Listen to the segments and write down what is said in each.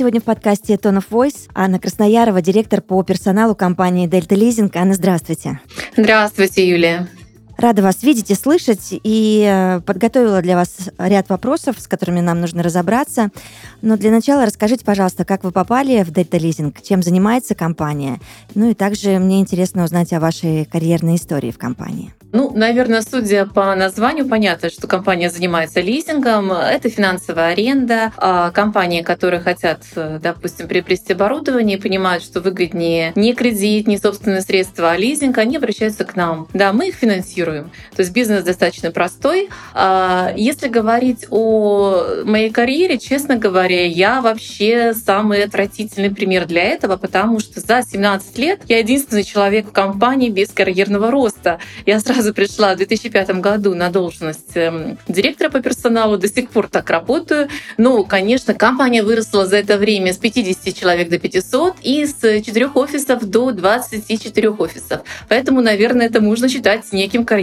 Сегодня в подкасте Tone of Voice Анна Красноярова, директор по персоналу компании Delta Leasing. Анна, здравствуйте. Здравствуйте, Юлия. Рада вас видеть и слышать, и э, подготовила для вас ряд вопросов, с которыми нам нужно разобраться. Но для начала расскажите, пожалуйста, как вы попали в Delta Leasing, чем занимается компания. Ну и также мне интересно узнать о вашей карьерной истории в компании. Ну, наверное, судя по названию, понятно, что компания занимается лизингом. Это финансовая аренда. А компании, которые хотят, допустим, приобрести оборудование понимают, что выгоднее не кредит, не собственные средства, а лизинг, они обращаются к нам. Да, мы их финансируем. То есть бизнес достаточно простой. А если говорить о моей карьере, честно говоря, я вообще самый отвратительный пример для этого, потому что за 17 лет я единственный человек в компании без карьерного роста. Я сразу сразу пришла в 2005 году на должность эм, директора по персоналу, до сих пор так работаю. Ну, конечно, компания выросла за это время с 50 человек до 500 и с 4 офисов до 24 офисов. Поэтому, наверное, это можно считать неким карьерным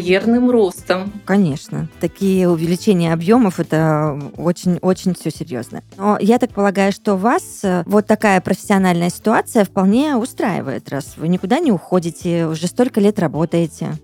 ростом. Конечно. Такие увеличения объемов это очень-очень все серьезно. Но я так полагаю, что вас э, вот такая профессиональная ситуация вполне устраивает, раз вы никуда не уходите, уже столько лет работаете.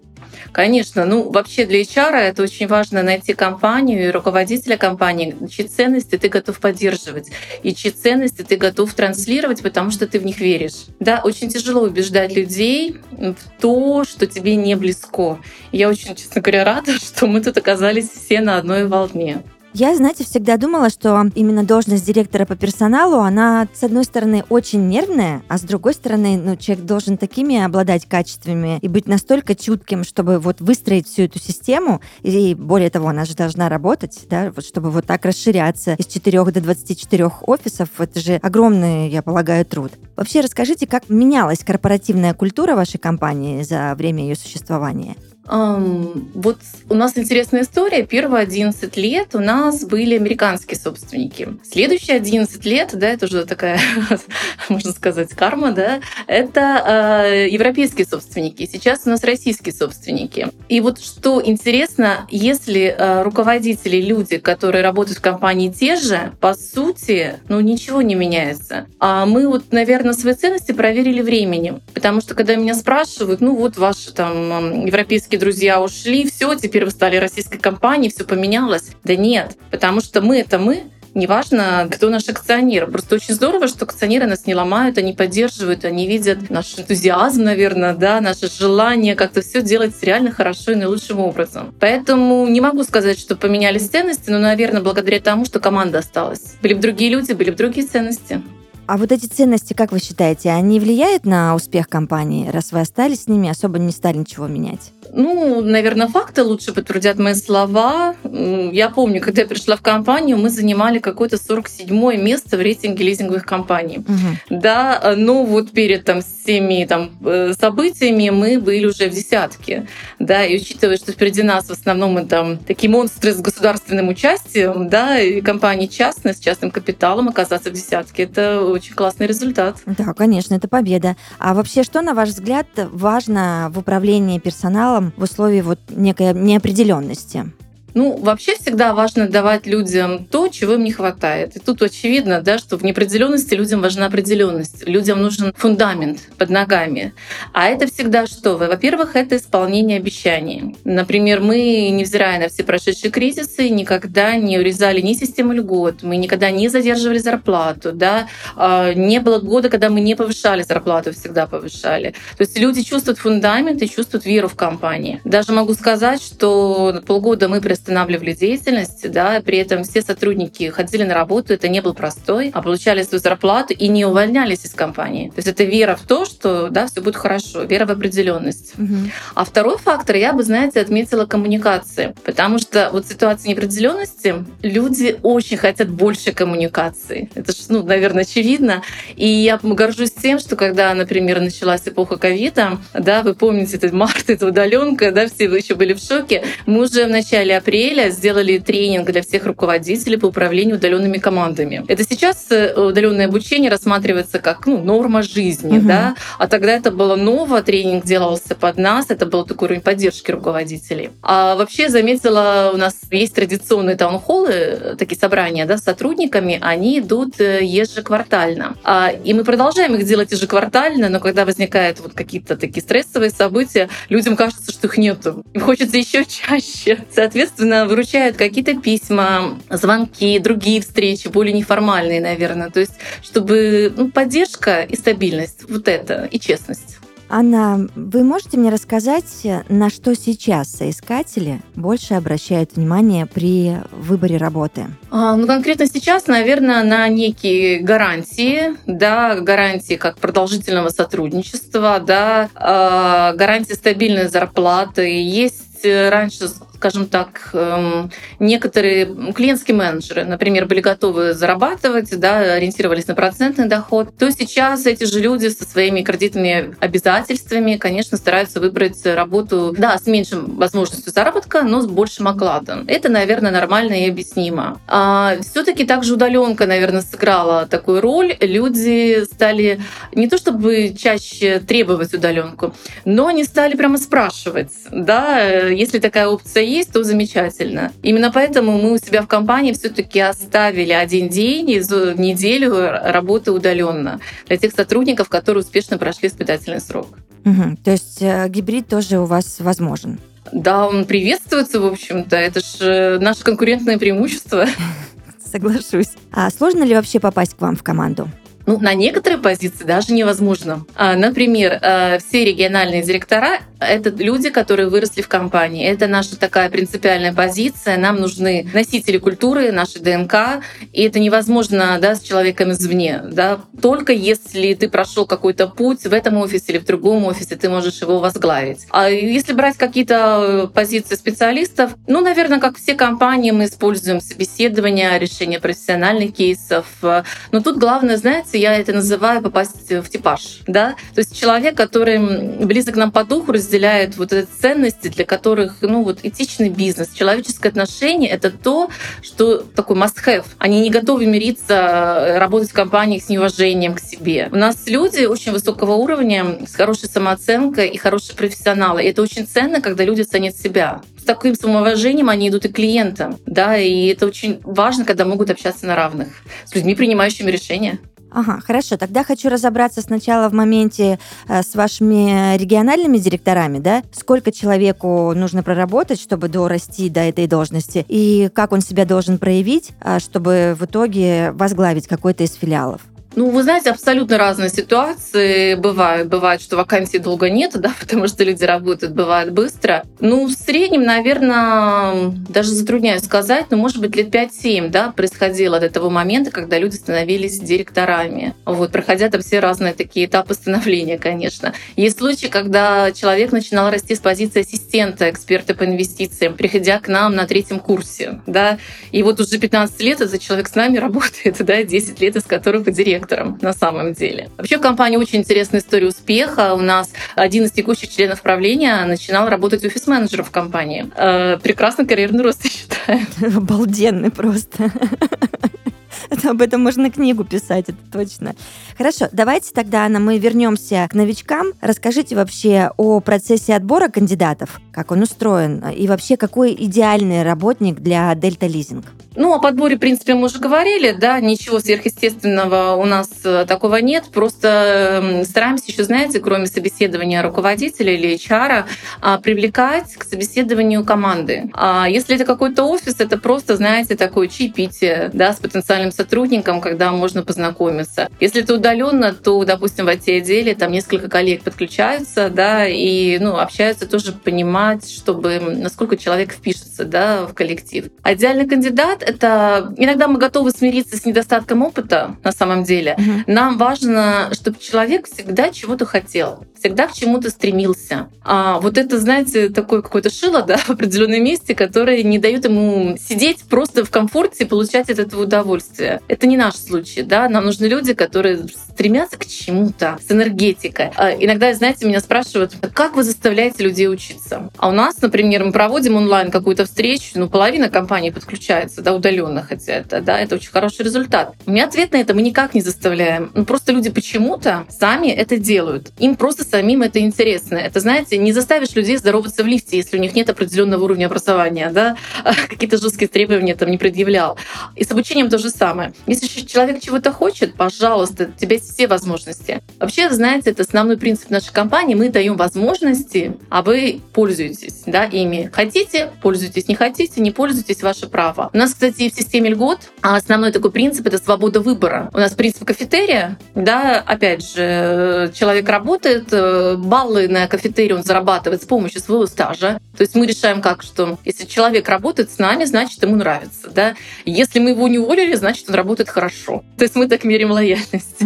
Конечно, ну вообще для HR это очень важно найти компанию и руководителя компании, чьи ценности ты готов поддерживать и чьи ценности ты готов транслировать, потому что ты в них веришь. Да, очень тяжело убеждать людей в то, что тебе не близко. Я очень, честно говоря, рада, что мы тут оказались все на одной волне. Я, знаете, всегда думала, что именно должность директора по персоналу, она, с одной стороны, очень нервная, а с другой стороны, ну, человек должен такими обладать качествами и быть настолько чутким, чтобы вот выстроить всю эту систему, и более того, она же должна работать, да, вот чтобы вот так расширяться из 4 до 24 офисов, это же огромный, я полагаю, труд. Вообще расскажите, как менялась корпоративная культура вашей компании за время ее существования? Um, вот у нас интересная история. Первые 11 лет у нас были американские собственники. Следующие 11 лет, да, это уже такая, можно сказать, карма, да, это э, европейские собственники. Сейчас у нас российские собственники. И вот что интересно, если э, руководители, люди, которые работают в компании те же, по сути, ну ничего не меняется. А мы вот, наверное, свои ценности проверили временем. Потому что когда меня спрашивают, ну вот ваши там европейские российские друзья ушли, все, теперь вы стали российской компанией, все поменялось. Да нет, потому что мы это мы, неважно, кто наш акционер. Просто очень здорово, что акционеры нас не ломают, они поддерживают, они видят наш энтузиазм, наверное, да, наше желание как-то все делать реально хорошо и наилучшим образом. Поэтому не могу сказать, что поменялись ценности, но, наверное, благодаря тому, что команда осталась. Были бы другие люди, были бы другие ценности. А вот эти ценности, как вы считаете, они влияют на успех компании, раз вы остались с ними, особо не стали ничего менять? Ну, наверное, факты лучше подтвердят мои слова. Я помню, когда я пришла в компанию, мы занимали какое-то 47 место в рейтинге лизинговых компаний. Угу. Да, но вот перед там, всеми там, э, событиями мы были уже в десятке. Да, и учитывая, что впереди нас в основном мы там такие монстры с государственным участием, да, и компании частные, с частным капиталом оказаться в десятке, это очень классный результат. Да, конечно, это победа. А вообще, что, на ваш взгляд, важно в управлении персоналом в условии вот некой неопределенности? Ну, вообще всегда важно давать людям то, чего им не хватает. И тут очевидно, да, что в неопределенности людям важна определенность. Людям нужен фундамент под ногами. А это всегда что? Во-первых, это исполнение обещаний. Например, мы, невзирая на все прошедшие кризисы, никогда не урезали ни систему льгот, мы никогда не задерживали зарплату, да, а, не было года, когда мы не повышали зарплату, всегда повышали. То есть люди чувствуют фундамент и чувствуют веру в компании. Даже могу сказать, что полгода мы приостанавливали деятельность, да, при этом все сотрудники ходили на работу, это не был простой, а получали свою зарплату и не увольнялись из компании. То есть это вера в то, что да, все будет хорошо, вера в определенность. Угу. А второй фактор, я бы, знаете, отметила коммуникации, потому что вот ситуация неопределенности, люди очень хотят больше коммуникации. Это же, ну, наверное, очевидно. И я горжусь тем, что когда, например, началась эпоха ковида, да, вы помните этот март, это удаленка, да, все вы еще были в шоке. Мы уже в начале апреля сделали тренинг для всех руководителей по управлению удаленными командами. Это сейчас э, удаленное обучение рассматривается как ну, норма жизни, угу. да, а тогда это было ново, тренинг делался под нас, это был такой уровень поддержки руководителей. А вообще заметила, у нас есть традиционные таунхоллы, такие собрания, да, с сотрудниками, они идут э, ежеквартально. А, и мы продолжаем их делать ежеквартально, но когда возникают вот какие-то такие стрессовые события, людям кажется, что их нету. Им хочется еще чаще. Соответственно, выручают какие-то письма, звонки, другие встречи, более неформальные, наверное. То есть, чтобы ну, поддержка и стабильность, вот это, и честность. Анна, вы можете мне рассказать, на что сейчас соискатели больше обращают внимание при выборе работы? А, ну, конкретно сейчас, наверное, на некие гарантии, да, гарантии как продолжительного сотрудничества, да, э, гарантии стабильной зарплаты. Есть раньше скажем так, эм, некоторые клиентские менеджеры, например, были готовы зарабатывать, да, ориентировались на процентный доход, то сейчас эти же люди со своими кредитными обязательствами, конечно, стараются выбрать работу, да, с меньшим возможностью заработка, но с большим окладом. Это, наверное, нормально и объяснимо. А все-таки также удаленка, наверное, сыграла такую роль. Люди стали не то чтобы чаще требовать удаленку, но они стали прямо спрашивать, да, если такая опция есть, то замечательно. Именно поэтому мы у себя в компании все-таки оставили один день из неделю работы удаленно для тех сотрудников, которые успешно прошли испытательный срок. Угу. То есть э, гибрид тоже у вас возможен? Да, он приветствуется, в общем-то. Это же э, наше конкурентное преимущество. Соглашусь. А сложно ли вообще попасть к вам в команду? Ну, на некоторые позиции даже невозможно. А, например, э, все региональные директора это люди, которые выросли в компании. Это наша такая принципиальная позиция. Нам нужны носители культуры, нашей ДНК, и это невозможно да, с человеком извне. Да? Только если ты прошел какой-то путь в этом офисе или в другом офисе, ты можешь его возглавить. А если брать какие-то э, позиции специалистов, ну, наверное, как все компании, мы используем собеседование, решение профессиональных кейсов. Но тут главное, знаете, я это называю попасть в типаж. Да? То есть человек, который близок нам по духу, разделяет вот эти ценности, для которых, ну вот этичный бизнес, человеческое отношение — это то, что такой must-have. Они не готовы мириться, э, работать в компаниях с неуважением к себе. У нас люди очень высокого уровня, с хорошей самооценкой и хорошие профессионалы. И это очень ценно, когда люди ценят себя. С таким самоуважением они идут и клиентам. Да, и это очень важно, когда могут общаться на равных с людьми, принимающими решения. Ага, хорошо. Тогда хочу разобраться сначала в моменте э, с вашими региональными директорами, да? Сколько человеку нужно проработать, чтобы дорасти до этой должности, и как он себя должен проявить, э, чтобы в итоге возглавить какой-то из филиалов? Ну, вы знаете, абсолютно разные ситуации бывают. Бывает, что вакансий долго нет, да, потому что люди работают, бывает быстро. Ну, в среднем, наверное, даже затрудняюсь сказать, но, может быть, лет 5-7, да, происходило от этого момента, когда люди становились директорами. Вот, проходя там все разные такие этапы становления, конечно. Есть случаи, когда человек начинал расти с позиции ассистента, эксперта по инвестициям, приходя к нам на третьем курсе, да, и вот уже 15 лет этот человек с нами работает, да, 10 лет из которых директор директором на самом деле. Вообще в компании очень интересная история успеха. У нас один из текущих членов правления начинал работать офис-менеджером в компании. Э, прекрасный карьерный рост, я считаю. Обалденный просто. Об этом можно книгу писать, это точно. Хорошо, давайте тогда, Анна, мы вернемся к новичкам. Расскажите вообще о процессе отбора кандидатов, как он устроен, и вообще какой идеальный работник для Дельта Лизинг. Ну, о подборе, в принципе, мы уже говорили, да, ничего сверхъестественного у нас э, такого нет, просто эм, стараемся еще, знаете, кроме собеседования руководителя или HR, а, привлекать к собеседованию команды. А если это какой-то офис, это просто, знаете, такое чаепитие, да, с потенциальным сотрудником, когда можно познакомиться. Если это удаленно, то, допустим, в IT-отделе там несколько коллег подключаются, да, и, ну, общаются тоже понимать, чтобы, насколько человек впишется впишется да, в коллектив. А идеальный кандидат — это иногда мы готовы смириться с недостатком опыта на самом деле. Угу. Нам важно, чтобы человек всегда чего-то хотел, всегда к чему-то стремился. А вот это, знаете, такое какое-то шило да, в определенном месте, которое не дает ему сидеть просто в комфорте и получать от этого удовольствие. Это не наш случай. Да? Нам нужны люди, которые стремятся к чему-то с энергетикой. А иногда, знаете, меня спрашивают, как вы заставляете людей учиться? А у нас, например, мы проводим онлайн какую-то встречу, ну, половина компании подключается, да, удаленно, хотя это, да, это очень хороший результат. У меня ответ на это мы никак не заставляем. Ну, просто люди почему-то сами это делают. Им просто самим это интересно. Это, знаете, не заставишь людей здороваться в лифте, если у них нет определенного уровня образования, да, какие-то жесткие требования там не предъявлял. И с обучением то же самое. Если человек чего-то хочет, пожалуйста, у тебя есть все возможности. Вообще, знаете, это основной принцип нашей компании. Мы даем возможности, а вы пользуетесь да, ими. Хотите, пользуйтесь, не хотите, не пользуйтесь, ваше право. У нас, кстати, в системе льгот основной такой принцип — это свобода выбора. У нас принцип кафетерия, да, опять же, человек работает, э, баллы на кафетерии он зарабатывает с помощью своего стажа. То есть мы решаем как, что если человек работает с нами, значит, ему нравится, да. Если мы его не уволили, значит, он работает хорошо. То есть мы так меряем лояльность.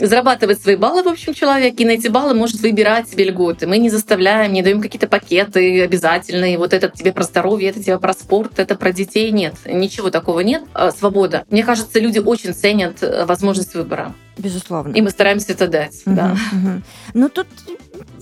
Зарабатывает свои баллы, в общем, человек, и на эти баллы может выбирать себе льготы. Мы не заставляем, не даем какие-то пакеты обязательные. Вот это тебе про здоровье, это тебе про спорт, это про детей. Нет, ничего такого нет. А, свобода. Мне кажется, люди очень ценят э, возможность выбора. Безусловно. И мы стараемся это дать. Угу, да. угу. Ну тут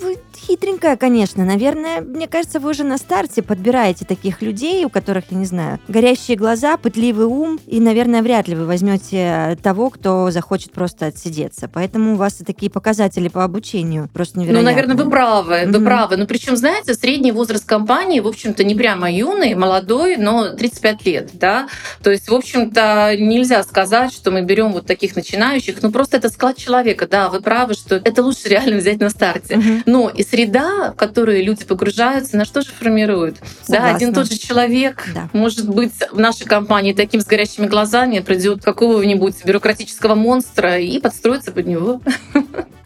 вы хитренькая, конечно. Наверное, мне кажется, вы уже на старте подбираете таких людей, у которых, я не знаю, горящие глаза, пытливый ум, и, наверное, вряд ли вы возьмете того, кто захочет просто отсидеться. Поэтому у вас такие показатели по обучению просто невероятные. Ну, наверное, вы правы, mm-hmm. вы правы. Ну, причем, знаете, средний возраст компании, в общем-то, не прямо юный, молодой, но 35 лет, да. То есть, в общем-то, нельзя сказать, что мы берем вот таких начинающих, ну, просто это склад человека, да, вы правы, что это лучше реально взять на старте. Mm-hmm. Но и среда, в которую люди погружаются, на что же формирует? Да, один тот же человек да. может быть в нашей компании таким с горящими глазами придет какого-нибудь бюрократического монстра и подстроится под него.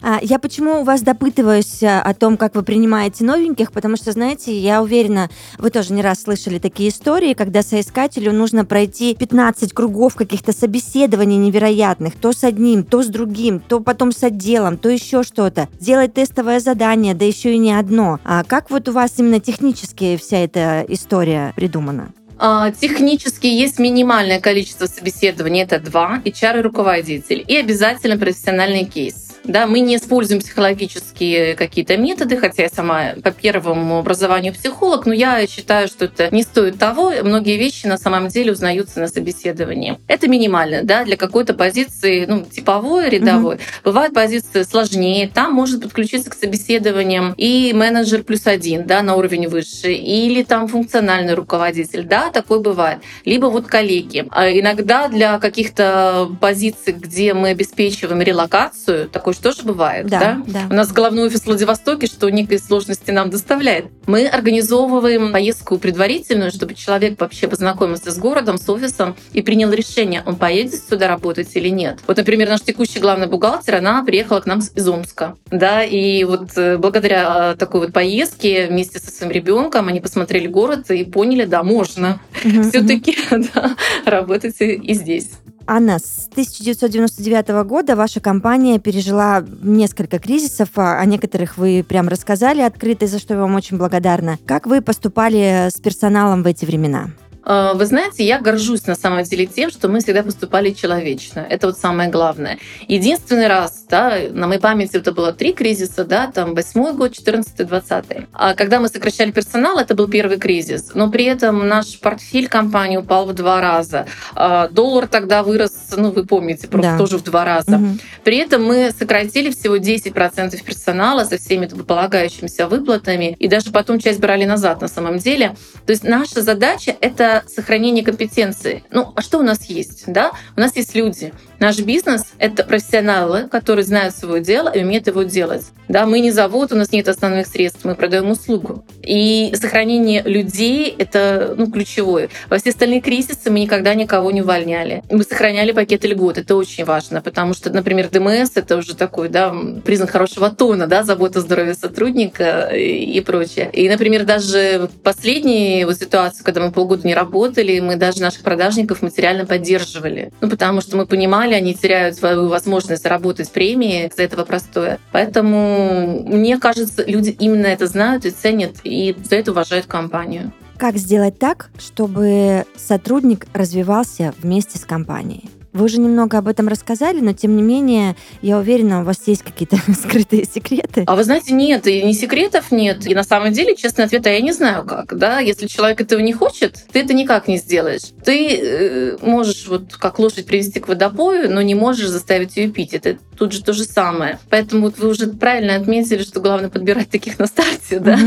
А, я почему у вас допытываюсь а, о том, как вы принимаете новеньких, потому что, знаете, я уверена, вы тоже не раз слышали такие истории, когда соискателю нужно пройти 15 кругов каких-то собеседований невероятных, то с одним, то с другим, то потом с отделом, то еще что-то, сделать тестовое задание, да еще и не одно. А как вот у вас именно технически вся эта история придумана? А, технически есть минимальное количество собеседований, это два, HR и руководитель, и обязательно профессиональный кейс. Да, мы не используем психологические какие-то методы, хотя я сама по первому образованию психолог, но я считаю, что это не стоит того. Многие вещи на самом деле узнаются на собеседовании. Это минимально, да, для какой-то позиции, ну, типовой, рядовой. Угу. Бывают позиции сложнее, там может подключиться к собеседованиям и менеджер плюс один, да, на уровень выше, или там функциональный руководитель, да, такой бывает. Либо вот коллеги. А иногда для каких-то позиций, где мы обеспечиваем релокацию, такой такое же тоже бывает, да, да? да? У нас головной офис в Владивостоке, что некие сложности нам доставляет. Мы организовываем поездку предварительную, чтобы человек вообще познакомился с городом, с офисом и принял решение, он поедет сюда работать или нет. Вот, например, наш текущий главный бухгалтер, она приехала к нам из Омска, да, и вот э, благодаря э, такой вот поездке вместе со своим ребенком они посмотрели город и поняли, да, можно все-таки да, работать и здесь. Анна, с 1999 года ваша компания пережила несколько кризисов, а о некоторых вы прям рассказали открыто, за что я вам очень благодарна. Как вы поступали с персоналом в эти времена? А, вы знаете, я горжусь на самом деле тем, что мы всегда поступали человечно. Это вот самое главное. Единственный раз, да, на моей памяти это было три кризиса, да, там восьмой год, 14 20 А когда мы сокращали персонал, это был первый кризис. Но при этом наш портфель компании упал в два раза. А, доллар тогда вырос, ну вы помните, просто да. тоже в два раза. Угу. При этом мы сократили всего 10% персонала со всеми полагающимися выплатами, и даже потом часть брали назад на самом деле. То есть наша задача — это сохранение компетенции. Ну, а что у нас есть? Да? У нас есть люди. Наш бизнес — это профессионалы, которые знают свое дело и умеют его делать. Да, мы не завод, у нас нет основных средств, мы продаем услугу. И сохранение людей — это ну, ключевое. Во все остальные кризисы мы никогда никого не увольняли. Мы сохраняли пакеты льгот, это очень важно, потому что, например, ДМС — это уже такой да, признак хорошего тона, да, забота о здоровье сотрудника и прочее. И, например, даже последние вот ситуации, когда мы полгода не работали, мы даже наших продажников материально поддерживали. Ну, потому что мы понимали, они теряют свою возможность заработать премии за этого простое. Поэтому, мне кажется, люди именно это знают и ценят, и за это уважают компанию. Как сделать так, чтобы сотрудник развивался вместе с компанией? Вы уже немного об этом рассказали, но тем не менее, я уверена, у вас есть какие-то скрытые секреты. А вы знаете, нет, и не секретов нет. И на самом деле, честный ответ, а я не знаю как. Да? Если человек этого не хочет, ты это никак не сделаешь. Ты э, можешь вот как лошадь привести к водопою, но не можешь заставить ее пить. Это тут же то же самое. Поэтому вот вы уже правильно отметили, что главное подбирать таких на старте, да,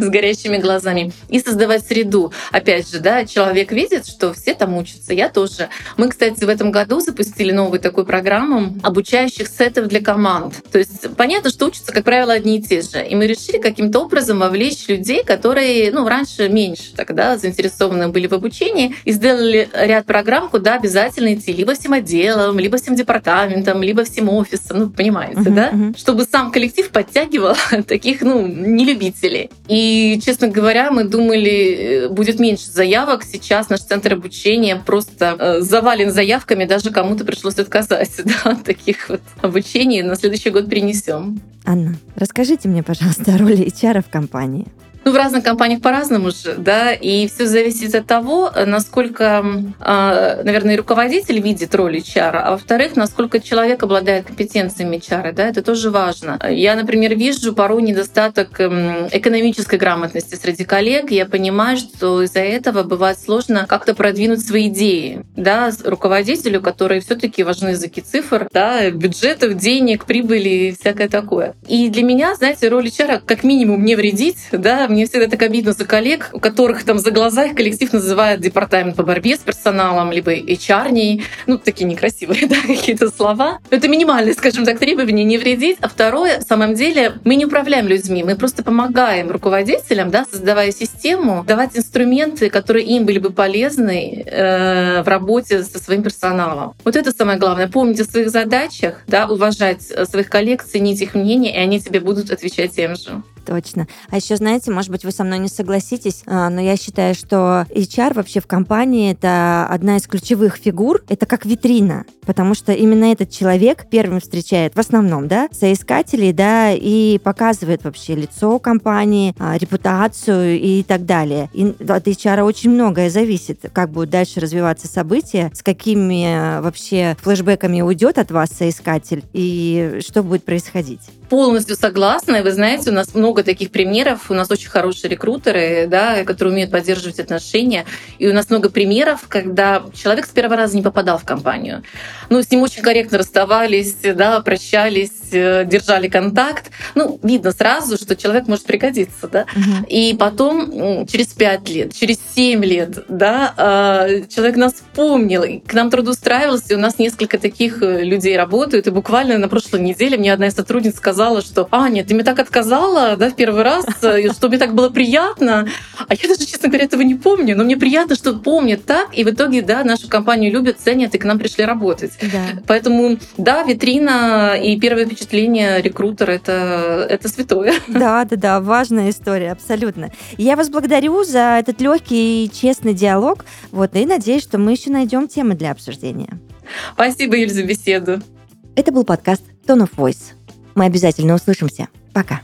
с горящими глазами и создавать среду. Опять же, да, человек видит, что все там учатся, я тоже. Мы, кстати, в этом году году запустили новую такую программу обучающих сетов для команд. То есть понятно, что учатся, как правило, одни и те же. И мы решили каким-то образом вовлечь людей, которые ну, раньше меньше тогда заинтересованы были в обучении, и сделали ряд программ, куда обязательно идти либо всем отделом, либо всем департаментом, либо всем офисом, ну, понимаете, uh-huh, да? Uh-huh. Чтобы сам коллектив подтягивал таких, ну, нелюбителей. И, честно говоря, мы думали, э, будет меньше заявок. Сейчас наш центр обучения просто э, завален заявками, даже даже кому-то пришлось отказать да, от таких вот обучений. На следующий год принесем. Анна, расскажите мне, пожалуйста, о роли HR в компании. Ну, в разных компаниях по-разному же, да, и все зависит от того, насколько, а, наверное, руководитель видит роль HR, а во-вторых, насколько человек обладает компетенциями HR, да, это тоже важно. Я, например, вижу порой недостаток экономической грамотности среди коллег, я понимаю, что из-за этого бывает сложно как-то продвинуть свои идеи, да, руководителю, которые все таки важны языки цифр, да, бюджетов, денег, прибыли и всякое такое. И для меня, знаете, роль HR как минимум не вредить, да, мне всегда так обидно за коллег, у которых там за глаза их коллектив называет департамент по борьбе с персоналом, либо HR, ну, такие некрасивые, да, какие-то слова. Это минимальные, скажем так, требования, не вредить. А второе, в самом деле, мы не управляем людьми, мы просто помогаем руководителям, да, создавая систему, давать инструменты, которые им были бы полезны э, в работе со своим персоналом. Вот это самое главное. Помнить о своих задачах, да, уважать своих коллег, ценить их мнение, и они тебе будут отвечать тем же. Точно. А еще, знаете, может быть, вы со мной не согласитесь, а, но я считаю, что HR вообще в компании это одна из ключевых фигур. Это как витрина, потому что именно этот человек первым встречает в основном, да, соискателей, да, и показывает вообще лицо компании, а, репутацию и так далее. И от HR очень многое зависит, как будут дальше развиваться события, с какими а, вообще флешбеками уйдет от вас соискатель и что будет происходить. Полностью согласна. И вы знаете, у нас много таких примеров. У нас очень хорошие рекрутеры, да, которые умеют поддерживать отношения. И у нас много примеров, когда человек с первого раза не попадал в компанию. Ну, с ним очень корректно расставались, да, прощались, э, держали контакт. Ну, видно сразу, что человек может пригодиться, да. Угу. И потом через пять лет, через семь лет, да, а, человек нас помнил, и к нам трудоустраивался, и у нас несколько таких э, людей работают. И буквально на прошлой неделе мне одна из сотрудниц сказала, сказала, что «Аня, ты мне так отказала да, в первый раз, э, что мне так было приятно». А я даже, честно говоря, этого не помню. Но мне приятно, что помнят так. И в итоге, да, нашу компанию любят, ценят и к нам пришли работать. Да. Поэтому, да, витрина и первое впечатление рекрутера это, это святое. Да, да, да, важная история, абсолютно. Я вас благодарю за этот легкий и честный диалог. Вот, и надеюсь, что мы еще найдем темы для обсуждения. Спасибо, Юль, за беседу. Это был подкаст Tone of Voice. Мы обязательно услышимся. Пока.